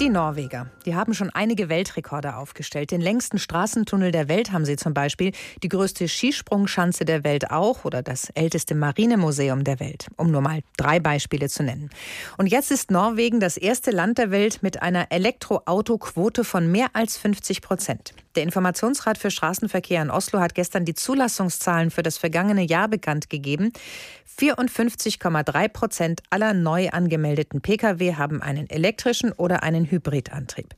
Die Norweger, die haben schon einige Weltrekorde aufgestellt. Den längsten Straßentunnel der Welt haben sie zum Beispiel, die größte Skisprungschanze der Welt auch oder das älteste Marinemuseum der Welt, um nur mal drei Beispiele zu nennen. Und jetzt ist Norwegen das erste Land der Welt mit einer Elektroautoquote von mehr als 50 Prozent. Der Informationsrat für Straßenverkehr in Oslo hat gestern die Zulassungszahlen für das vergangene Jahr bekannt gegeben. 54,3 Prozent aller neu angemeldeten Pkw haben einen elektrischen oder einen Hybridantrieb.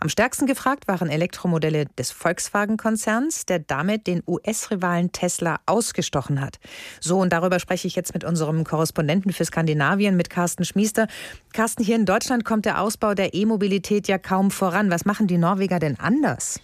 Am stärksten gefragt waren Elektromodelle des Volkswagen-Konzerns, der damit den US-Rivalen Tesla ausgestochen hat. So, und darüber spreche ich jetzt mit unserem Korrespondenten für Skandinavien, mit Carsten Schmiester. Carsten, hier in Deutschland kommt der Ausbau der E-Mobilität ja kaum voran. Was machen die Norweger denn anders?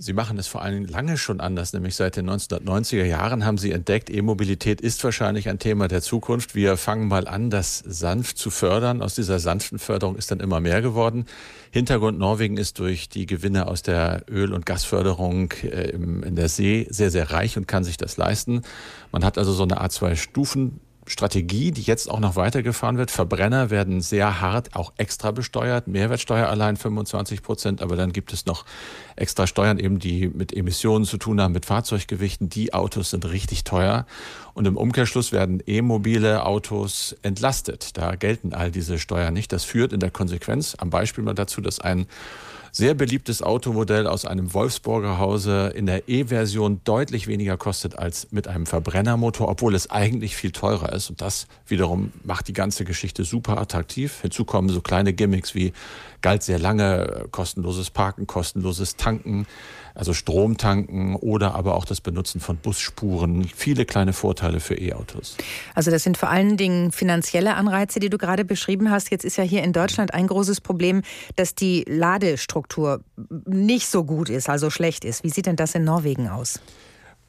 Sie machen es vor allem lange schon anders, nämlich seit den 1990er Jahren haben Sie entdeckt, E-Mobilität ist wahrscheinlich ein Thema der Zukunft. Wir fangen mal an, das sanft zu fördern. Aus dieser sanften Förderung ist dann immer mehr geworden. Hintergrund Norwegen ist durch die Gewinne aus der Öl- und Gasförderung äh, in der See sehr, sehr reich und kann sich das leisten. Man hat also so eine Art zwei Stufen Strategie, die jetzt auch noch weitergefahren wird. Verbrenner werden sehr hart auch extra besteuert. Mehrwertsteuer allein 25 Prozent, aber dann gibt es noch extra Steuern eben, die mit Emissionen zu tun haben, mit Fahrzeuggewichten. Die Autos sind richtig teuer. Und im Umkehrschluss werden e-mobile Autos entlastet. Da gelten all diese Steuern nicht. Das führt in der Konsequenz am Beispiel mal dazu, dass ein sehr beliebtes Automodell aus einem Wolfsburger Hause in der E-Version deutlich weniger kostet als mit einem Verbrennermotor, obwohl es eigentlich viel teurer ist. Und das wiederum macht die ganze Geschichte super attraktiv. Hinzu kommen so kleine Gimmicks wie galt sehr lange kostenloses Parken, kostenloses Tanken, also Stromtanken oder aber auch das Benutzen von Busspuren. Viele kleine Vorteile für E-Autos. Also das sind vor allen Dingen finanzielle Anreize, die du gerade beschrieben hast. Jetzt ist ja hier in Deutschland ein großes Problem, dass die Ladestruktur nicht so gut ist, also schlecht ist. Wie sieht denn das in Norwegen aus?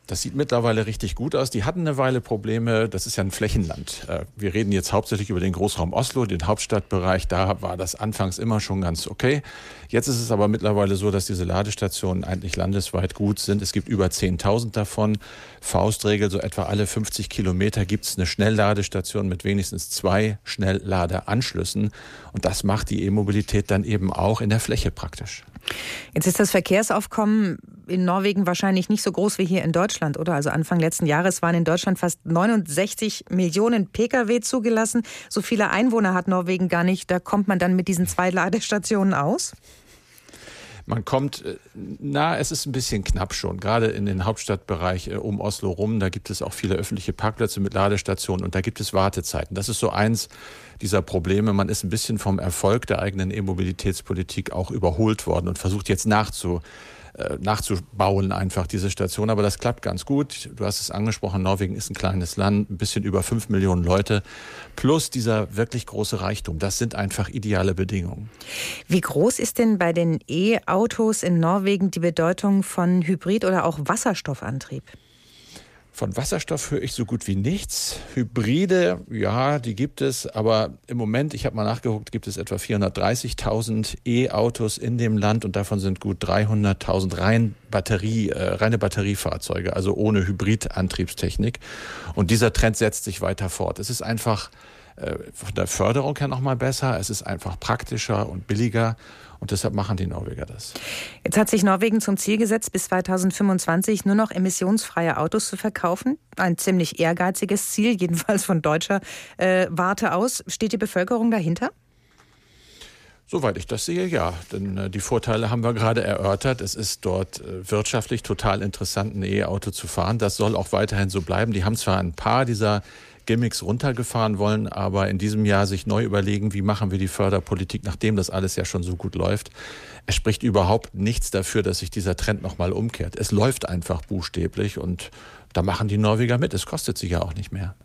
Das sieht mittlerweile richtig gut aus. Die hatten eine Weile Probleme. Das ist ja ein Flächenland. Äh, wir reden jetzt hauptsächlich über den Großraum Oslo, den Hauptstadtbereich. Da war das anfangs immer schon ganz okay. Jetzt ist es aber mittlerweile so, dass diese Ladestationen eigentlich landesweit gut sind. Es gibt über 10.000 davon. Faustregel, so etwa alle 50 Kilometer gibt es eine Schnellladestation mit wenigstens zwei Schnellladeanschlüssen. Und das macht die E-Mobilität dann eben auch in der Fläche praktisch. Jetzt ist das Verkehrsaufkommen in Norwegen wahrscheinlich nicht so groß wie hier in Deutschland, oder? Also Anfang letzten Jahres waren in Deutschland fast 69 Millionen Pkw zugelassen. So viele Einwohner hat Norwegen gar nicht. Da kommt man dann mit diesen zwei Ladestationen aus? Man kommt, äh, na, es ist ein bisschen knapp schon, gerade in den Hauptstadtbereich äh, um Oslo rum. Da gibt es auch viele öffentliche Parkplätze mit Ladestationen und da gibt es Wartezeiten. Das ist so eins dieser Probleme. Man ist ein bisschen vom Erfolg der eigenen E-Mobilitätspolitik auch überholt worden und versucht jetzt nachzu äh, nachzubauen, einfach diese Station. Aber das klappt ganz gut. Du hast es angesprochen, Norwegen ist ein kleines Land, ein bisschen über fünf Millionen Leute. Plus dieser wirklich große Reichtum. Das sind einfach ideale Bedingungen. Wie groß ist denn bei den E-Autos in Norwegen die Bedeutung von Hybrid- oder auch Wasserstoffantrieb? Von Wasserstoff höre ich so gut wie nichts. Hybride, ja, die gibt es, aber im Moment, ich habe mal nachgeguckt, gibt es etwa 430.000 E-Autos in dem Land und davon sind gut 300.000 rein Batterie, äh, reine Batteriefahrzeuge, also ohne Hybridantriebstechnik. Und dieser Trend setzt sich weiter fort. Es ist einfach von der Förderung her nochmal besser, es ist einfach praktischer und billiger und deshalb machen die Norweger das. Jetzt hat sich Norwegen zum Ziel gesetzt, bis 2025 nur noch emissionsfreie Autos zu verkaufen. Ein ziemlich ehrgeiziges Ziel, jedenfalls von deutscher äh, Warte aus. Steht die Bevölkerung dahinter? Soweit ich das sehe, ja. Denn äh, die Vorteile haben wir gerade erörtert. Es ist dort äh, wirtschaftlich total interessant, ein E-Auto zu fahren. Das soll auch weiterhin so bleiben. Die haben zwar ein paar dieser Gimmicks runtergefahren wollen, aber in diesem Jahr sich neu überlegen, wie machen wir die Förderpolitik, nachdem das alles ja schon so gut läuft. Es spricht überhaupt nichts dafür, dass sich dieser Trend nochmal umkehrt. Es läuft einfach buchstäblich und da machen die Norweger mit. Es kostet sich ja auch nicht mehr.